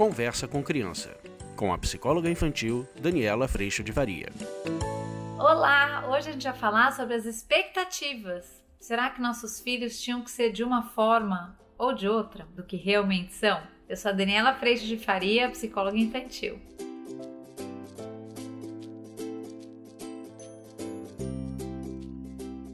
Conversa com Criança, com a psicóloga infantil Daniela Freixo de Varia. Olá! Hoje a gente vai falar sobre as expectativas. Será que nossos filhos tinham que ser de uma forma ou de outra do que realmente são? Eu sou a Daniela Freixo de Faria, psicóloga infantil.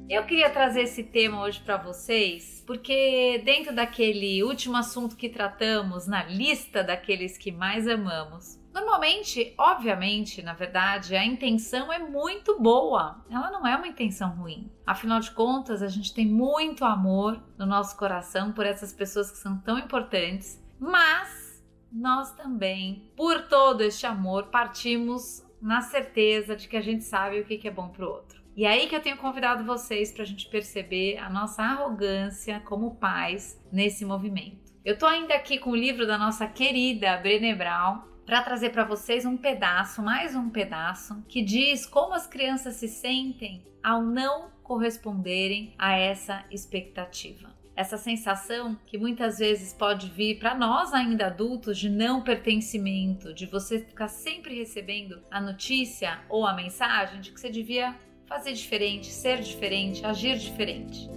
Eu queria trazer esse tema hoje para vocês, porque dentro daquele último assunto que tratamos na lista daqueles que mais amamos, normalmente, obviamente, na verdade, a intenção é muito boa. Ela não é uma intenção ruim. Afinal de contas, a gente tem muito amor no nosso coração por essas pessoas que são tão importantes, mas nós também, por todo este amor, partimos na certeza de que a gente sabe o que é bom para o outro. E aí que eu tenho convidado vocês para a gente perceber a nossa arrogância como pais nesse movimento. Eu estou ainda aqui com o livro da nossa querida Brené Brown para trazer para vocês um pedaço, mais um pedaço, que diz como as crianças se sentem ao não corresponderem a essa expectativa essa sensação que muitas vezes pode vir para nós ainda adultos de não pertencimento, de você ficar sempre recebendo a notícia ou a mensagem de que você devia fazer diferente, ser diferente, agir diferente.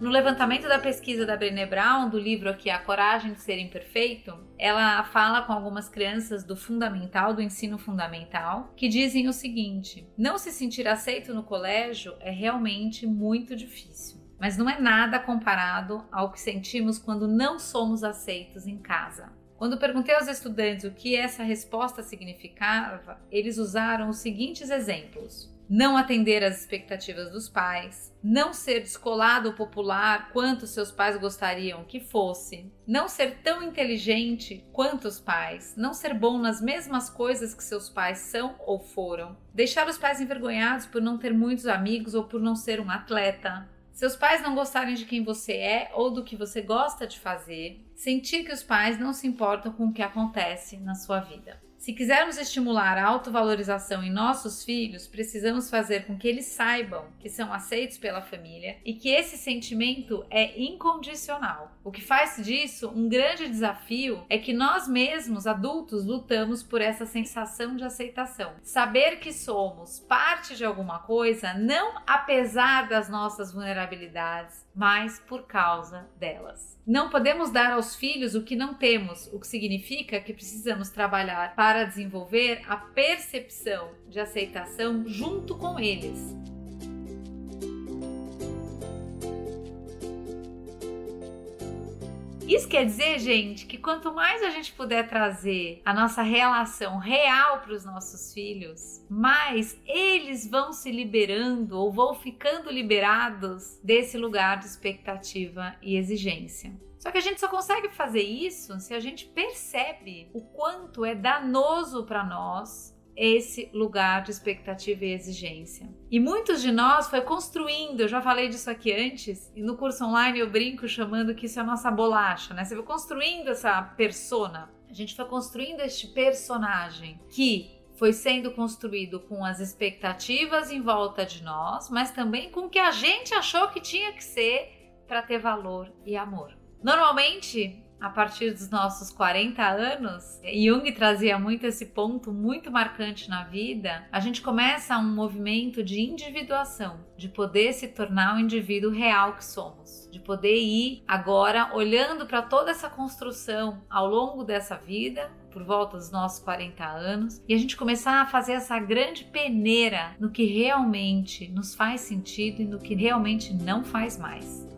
No levantamento da pesquisa da Brené Brown, do livro aqui A Coragem de Ser Imperfeito, ela fala com algumas crianças do fundamental, do ensino fundamental, que dizem o seguinte: não se sentir aceito no colégio é realmente muito difícil. Mas não é nada comparado ao que sentimos quando não somos aceitos em casa. Quando perguntei aos estudantes o que essa resposta significava, eles usaram os seguintes exemplos: não atender às expectativas dos pais, não ser descolado ou popular quanto seus pais gostariam que fosse, não ser tão inteligente quanto os pais, não ser bom nas mesmas coisas que seus pais são ou foram, deixar os pais envergonhados por não ter muitos amigos ou por não ser um atleta, seus pais não gostarem de quem você é ou do que você gosta de fazer, sentir que os pais não se importam com o que acontece na sua vida. Se quisermos estimular a autovalorização em nossos filhos, precisamos fazer com que eles saibam que são aceitos pela família e que esse sentimento é incondicional. O que faz disso um grande desafio é que nós mesmos, adultos, lutamos por essa sensação de aceitação. Saber que somos parte de alguma coisa, não apesar das nossas vulnerabilidades, mas por causa delas. Não podemos dar aos filhos o que não temos, o que significa que precisamos trabalhar para desenvolver a percepção de aceitação junto com eles. Isso quer dizer, gente, que quanto mais a gente puder trazer a nossa relação real para os nossos filhos, mais eles vão se liberando ou vão ficando liberados desse lugar de expectativa e exigência. Só que a gente só consegue fazer isso se a gente percebe o quanto é danoso para nós esse lugar de expectativa e exigência. E muitos de nós foi construindo, eu já falei disso aqui antes, e no curso online eu brinco chamando que isso é a nossa bolacha, né? Você foi construindo essa persona. A gente foi construindo este personagem que foi sendo construído com as expectativas em volta de nós, mas também com o que a gente achou que tinha que ser para ter valor e amor. Normalmente, a partir dos nossos 40 anos, Jung trazia muito esse ponto muito marcante na vida, a gente começa um movimento de individuação, de poder se tornar o indivíduo real que somos, de poder ir agora olhando para toda essa construção ao longo dessa vida, por volta dos nossos 40 anos, e a gente começar a fazer essa grande peneira no que realmente nos faz sentido e no que realmente não faz mais.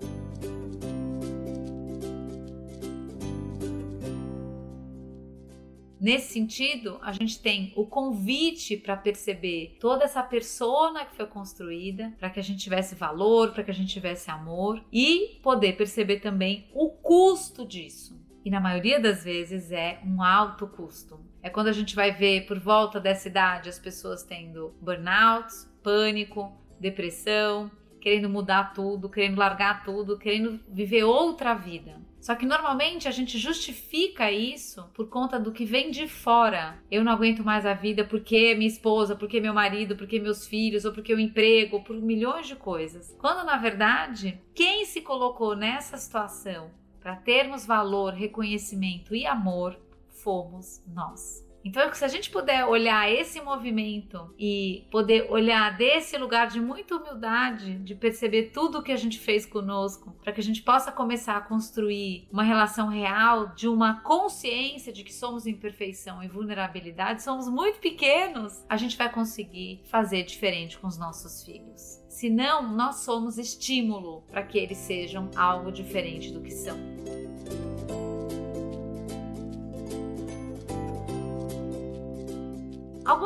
Nesse sentido, a gente tem o convite para perceber toda essa persona que foi construída, para que a gente tivesse valor, para que a gente tivesse amor e poder perceber também o custo disso. E na maioria das vezes é um alto custo. É quando a gente vai ver por volta dessa idade as pessoas tendo burnout, pânico, depressão, querendo mudar tudo, querendo largar tudo, querendo viver outra vida. Só que normalmente a gente justifica isso por conta do que vem de fora. Eu não aguento mais a vida porque minha esposa, porque meu marido, porque meus filhos, ou porque o emprego, ou por milhões de coisas. Quando na verdade, quem se colocou nessa situação para termos valor, reconhecimento e amor fomos nós. Então, se a gente puder olhar esse movimento e poder olhar desse lugar de muita humildade, de perceber tudo o que a gente fez conosco, para que a gente possa começar a construir uma relação real de uma consciência de que somos imperfeição e vulnerabilidade, somos muito pequenos, a gente vai conseguir fazer diferente com os nossos filhos. Senão, nós somos estímulo para que eles sejam algo diferente do que são.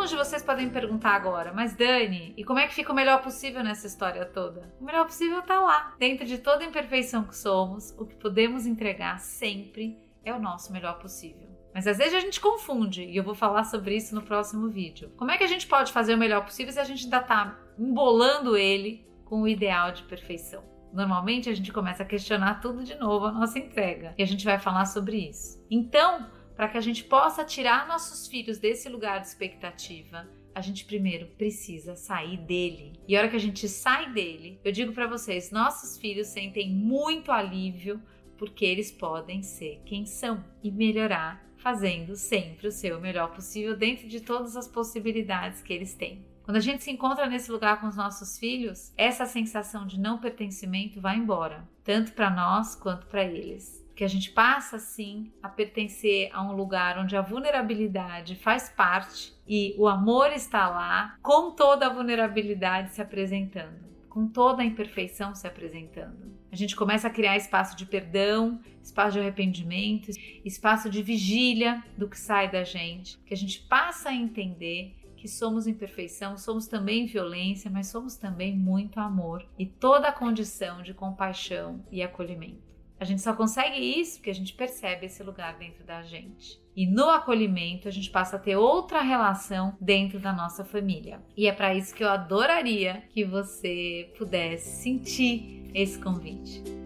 Alguns de vocês podem me perguntar agora, mas Dani, e como é que fica o melhor possível nessa história toda? O melhor possível está lá. Dentro de toda a imperfeição que somos, o que podemos entregar sempre é o nosso melhor possível. Mas às vezes a gente confunde, e eu vou falar sobre isso no próximo vídeo. Como é que a gente pode fazer o melhor possível se a gente ainda está embolando ele com o ideal de perfeição? Normalmente a gente começa a questionar tudo de novo a nossa entrega, e a gente vai falar sobre isso. Então, para que a gente possa tirar nossos filhos desse lugar de expectativa, a gente primeiro precisa sair dele. E a hora que a gente sai dele, eu digo para vocês, nossos filhos sentem muito alívio porque eles podem ser quem são e melhorar fazendo sempre o seu melhor possível dentro de todas as possibilidades que eles têm. Quando a gente se encontra nesse lugar com os nossos filhos, essa sensação de não pertencimento vai embora, tanto para nós quanto para eles que a gente passa assim a pertencer a um lugar onde a vulnerabilidade faz parte e o amor está lá, com toda a vulnerabilidade se apresentando, com toda a imperfeição se apresentando. A gente começa a criar espaço de perdão, espaço de arrependimento, espaço de vigília do que sai da gente, que a gente passa a entender que somos imperfeição, somos também violência, mas somos também muito amor e toda a condição de compaixão e acolhimento. A gente só consegue isso porque a gente percebe esse lugar dentro da gente. E no acolhimento a gente passa a ter outra relação dentro da nossa família. E é para isso que eu adoraria que você pudesse sentir esse convite.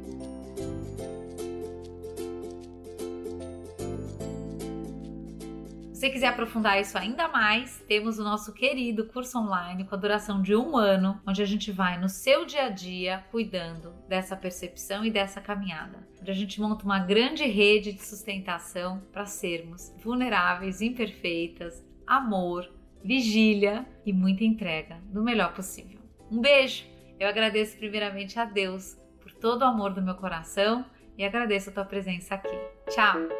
Você quiser aprofundar isso ainda mais, temos o nosso querido curso online com a duração de um ano, onde a gente vai no seu dia a dia cuidando dessa percepção e dessa caminhada. Onde a gente monta uma grande rede de sustentação para sermos vulneráveis, imperfeitas, amor, vigília e muita entrega do melhor possível. Um beijo! Eu agradeço primeiramente a Deus por todo o amor do meu coração e agradeço a tua presença aqui. Tchau!